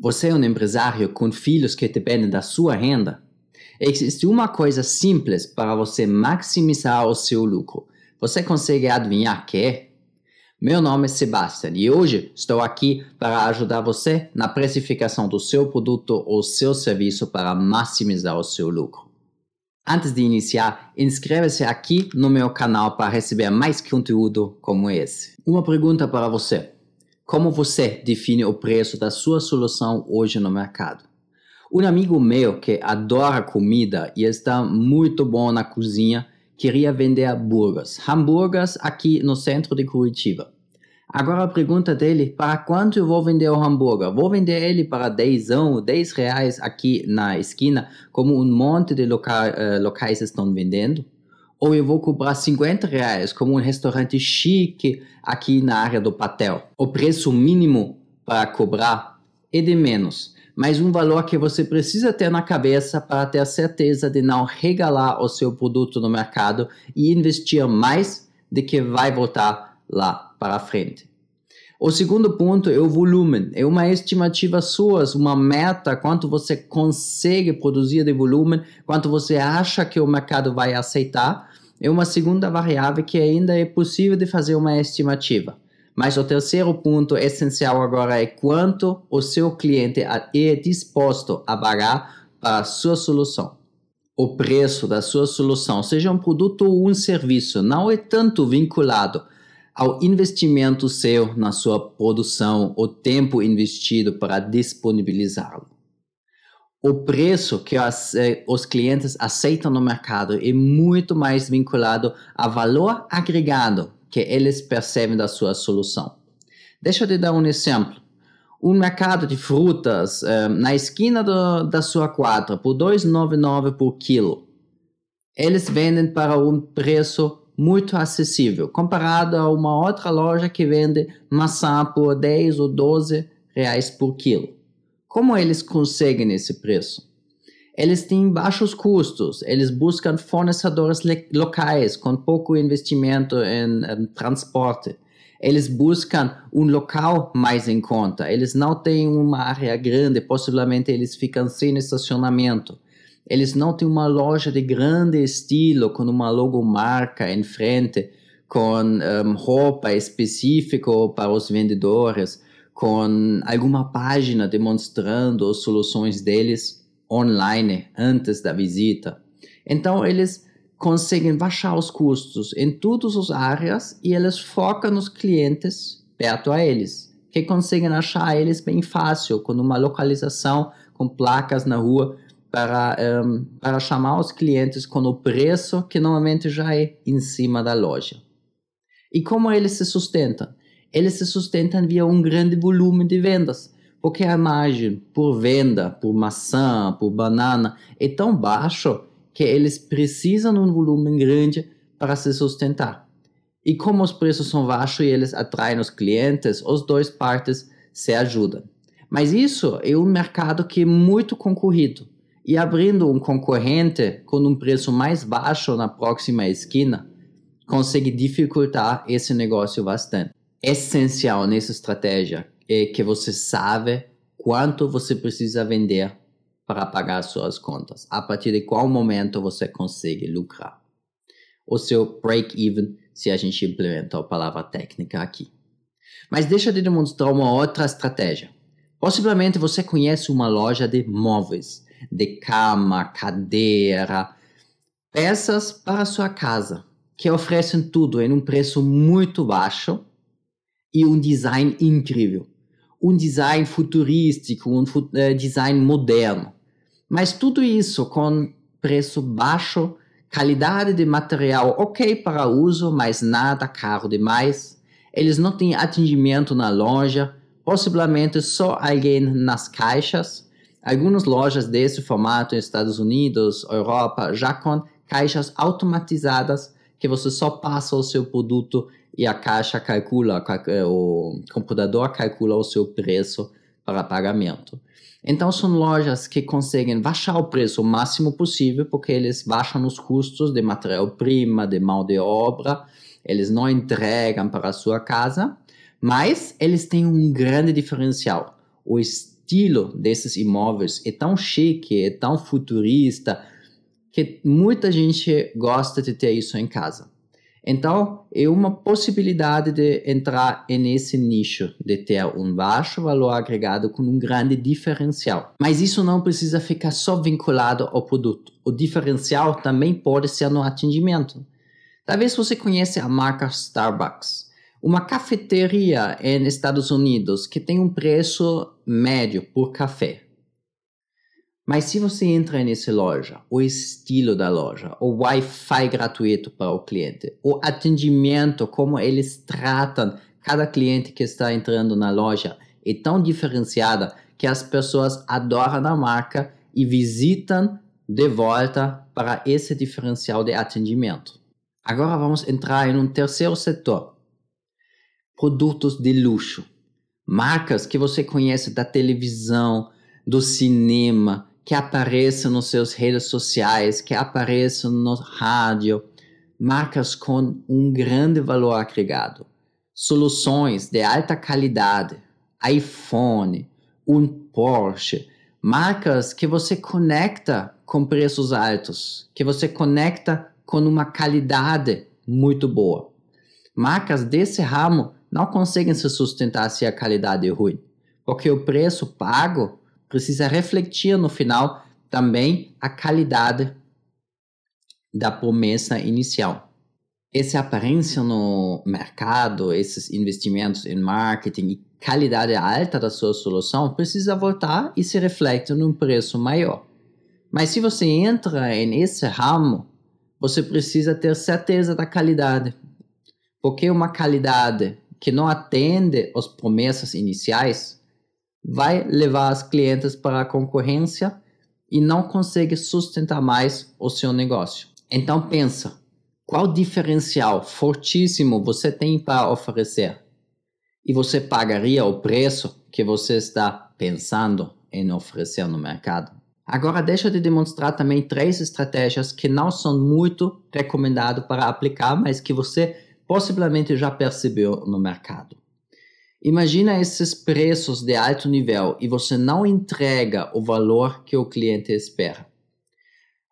Você é um empresário com filhos que dependem da sua renda? Existe uma coisa simples para você maximizar o seu lucro. Você consegue adivinhar que é? Meu nome é Sebastian e hoje estou aqui para ajudar você na precificação do seu produto ou seu serviço para maximizar o seu lucro. Antes de iniciar, inscreva-se aqui no meu canal para receber mais conteúdo como esse. Uma pergunta para você. Como você define o preço da sua solução hoje no mercado? Um amigo meu que adora comida e está muito bom na cozinha queria vender hambúrgueres, hambúrgueres aqui no centro de Curitiba. Agora a pergunta dele, para quanto eu vou vender o hambúrguer? Vou vender ele para 10 ou 10 reais aqui na esquina, como um monte de loca uh, locais estão vendendo? Ou eu vou cobrar 50 reais como um restaurante chique aqui na área do Patel. O preço mínimo para cobrar é de menos, mas um valor que você precisa ter na cabeça para ter a certeza de não regalar o seu produto no mercado e investir mais de que vai voltar lá para frente. O segundo ponto é o volume. É uma estimativa sua, uma meta, quanto você consegue produzir de volume, quanto você acha que o mercado vai aceitar. É uma segunda variável que ainda é possível de fazer uma estimativa. Mas o terceiro ponto essencial agora é quanto o seu cliente é disposto a pagar para a sua solução. O preço da sua solução, seja um produto ou um serviço, não é tanto vinculado ao investimento seu na sua produção, o tempo investido para disponibilizá-lo. O preço que as, eh, os clientes aceitam no mercado é muito mais vinculado ao valor agregado que eles percebem da sua solução. Deixa eu te dar um exemplo. Um mercado de frutas eh, na esquina do, da sua quadra por 2,99 por quilo. Eles vendem para um preço muito acessível, comparado a uma outra loja que vende maçã por 10 ou 12 reais por quilo. Como eles conseguem esse preço? Eles têm baixos custos, eles buscam fornecedores locais com pouco investimento em, em transporte. Eles buscam um local mais em conta. Eles não têm uma área grande, possivelmente eles ficam sem estacionamento eles não têm uma loja de grande estilo com uma logomarca em frente, com um, roupa específica para os vendedores, com alguma página demonstrando as soluções deles online antes da visita. Então eles conseguem baixar os custos em todas as áreas e eles focam nos clientes perto a eles, que conseguem achar eles bem fácil, com uma localização, com placas na rua para, um, para chamar os clientes com o preço que normalmente já é em cima da loja. E como eles se sustentam? Eles se sustentam via um grande volume de vendas, porque a margem por venda, por maçã, por banana, é tão baixo que eles precisam de um volume grande para se sustentar. E como os preços são baixos e eles atraem os clientes, os dois partes se ajudam. Mas isso é um mercado que é muito concorrido e abrindo um concorrente com um preço mais baixo na próxima esquina, consegue dificultar esse negócio bastante. Essencial nessa estratégia é que você sabe quanto você precisa vender para pagar suas contas. A partir de qual momento você consegue lucrar. O seu break-even, se a gente implementa a palavra técnica aqui. Mas deixa eu demonstrar uma outra estratégia. Possivelmente você conhece uma loja de móveis de cama, cadeira, peças para sua casa, que oferecem tudo em um preço muito baixo e um design incrível. Um design futurístico, um uh, design moderno. Mas tudo isso com preço baixo, qualidade de material ok para uso, mas nada caro demais. Eles não têm atendimento na loja, possivelmente só alguém nas caixas Algumas lojas desse formato nos Estados Unidos, Europa, já com caixas automatizadas que você só passa o seu produto e a caixa calcula, eh, o computador calcula o seu preço para pagamento. Então são lojas que conseguem baixar o preço o máximo possível porque eles baixam os custos de matéria-prima, de mão de obra, eles não entregam para a sua casa, mas eles têm um grande diferencial, o estilo desses imóveis é tão chique, é tão futurista, que muita gente gosta de ter isso em casa. Então, é uma possibilidade de entrar nesse nicho, de ter um baixo valor agregado com um grande diferencial. Mas isso não precisa ficar só vinculado ao produto. O diferencial também pode ser no atendimento. Talvez você conheça a marca Starbucks, uma cafeteria nos Estados Unidos que tem um preço médio por café. Mas se você entra nessa loja, o estilo da loja, o Wi-Fi gratuito para o cliente, o atendimento, como eles tratam cada cliente que está entrando na loja, é tão diferenciada que as pessoas adoram a marca e visitam de volta para esse diferencial de atendimento. Agora vamos entrar em um terceiro setor: produtos de luxo. Marcas que você conhece da televisão, do cinema, que apareçam nos seus redes sociais, que apareçam no rádio, marcas com um grande valor agregado, soluções de alta qualidade, iPhone, um Porsche, marcas que você conecta com preços altos, que você conecta com uma qualidade muito boa. Marcas desse ramo não conseguem se sustentar se a qualidade é ruim, porque o preço pago precisa refletir no final também a qualidade da promessa inicial. Essa aparência no mercado, esses investimentos em marketing e qualidade alta da sua solução precisa voltar e se reflete num preço maior. Mas se você entra nesse ramo, você precisa ter certeza da qualidade, porque uma qualidade que não atende às promessas iniciais vai levar as clientes para a concorrência e não consegue sustentar mais o seu negócio. Então pensa, qual diferencial fortíssimo você tem para oferecer? E você pagaria o preço que você está pensando em oferecer no mercado? Agora deixa de demonstrar também três estratégias que não são muito recomendadas para aplicar, mas que você possivelmente já percebeu no mercado. Imagina esses preços de alto nível e você não entrega o valor que o cliente espera.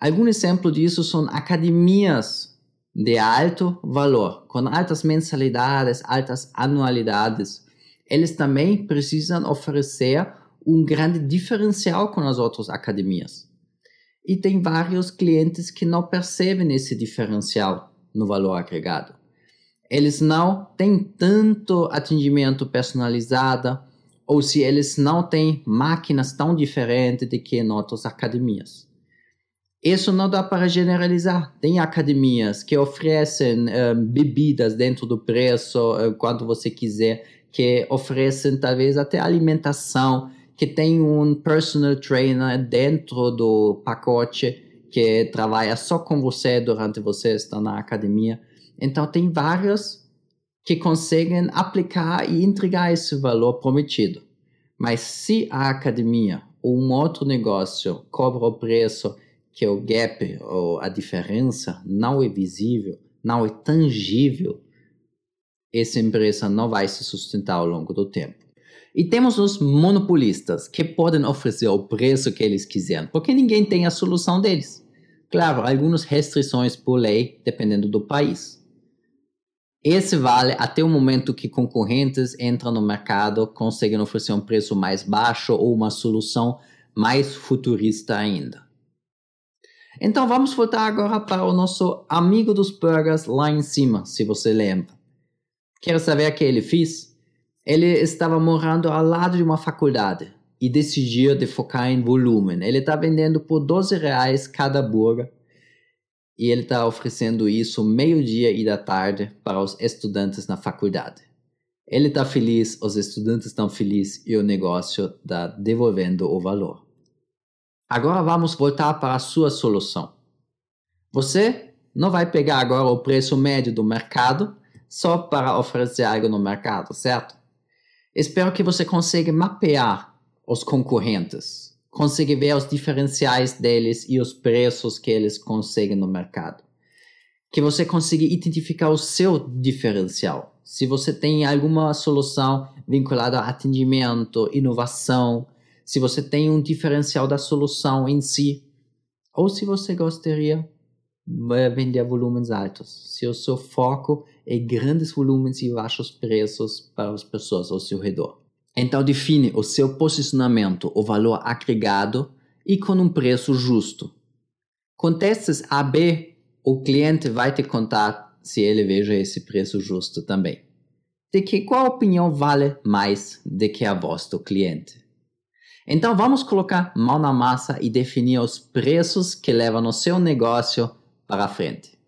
Algum exemplo disso são academias de alto valor, com altas mensalidades, altas anualidades. Eles também precisam oferecer um grande diferencial com as outras academias. E tem vários clientes que não percebem esse diferencial no valor agregado eles não têm tanto atendimento personalizado ou se eles não têm máquinas tão diferentes de que em outras academias. Isso não dá para generalizar. Tem academias que oferecem um, bebidas dentro do preço uh, quando você quiser, que oferecem talvez até alimentação, que tem um personal trainer dentro do pacote que trabalha só com você durante você estar na academia. Então, tem vários que conseguem aplicar e entregar esse valor prometido. Mas se a academia ou um outro negócio cobra o preço que o gap ou a diferença não é visível, não é tangível, essa empresa não vai se sustentar ao longo do tempo. E temos os monopolistas que podem oferecer o preço que eles quiserem, porque ninguém tem a solução deles. Claro, algumas restrições por lei, dependendo do país. Esse vale até o momento que concorrentes entram no mercado, conseguem oferecer um preço mais baixo ou uma solução mais futurista ainda. Então vamos voltar agora para o nosso amigo dos burgers lá em cima, se você lembra. Quer saber o que ele fez? Ele estava morando ao lado de uma faculdade e decidiu de focar em volume. Ele está vendendo por 12 reais cada burger e ele está oferecendo isso meio-dia e da tarde para os estudantes na faculdade. Ele está feliz, os estudantes estão felizes e o negócio está devolvendo o valor. Agora vamos voltar para a sua solução. Você não vai pegar agora o preço médio do mercado só para oferecer algo no mercado, certo? Espero que você consiga mapear os concorrentes consegue ver os diferenciais deles e os preços que eles conseguem no mercado. Que você consiga identificar o seu diferencial. Se você tem alguma solução vinculada a atendimento, inovação, se você tem um diferencial da solução em si, ou se você gostaria de vender volumes altos. Se o seu foco é grandes volumes e baixos preços para as pessoas ao seu redor. Então define o seu posicionamento, o valor agregado e com um preço justo. Com testes AB, o cliente vai te contar se ele veja esse preço justo também. De que qual opinião vale mais do que a voz do cliente? Então vamos colocar mão na massa e definir os preços que levam o seu negócio para frente.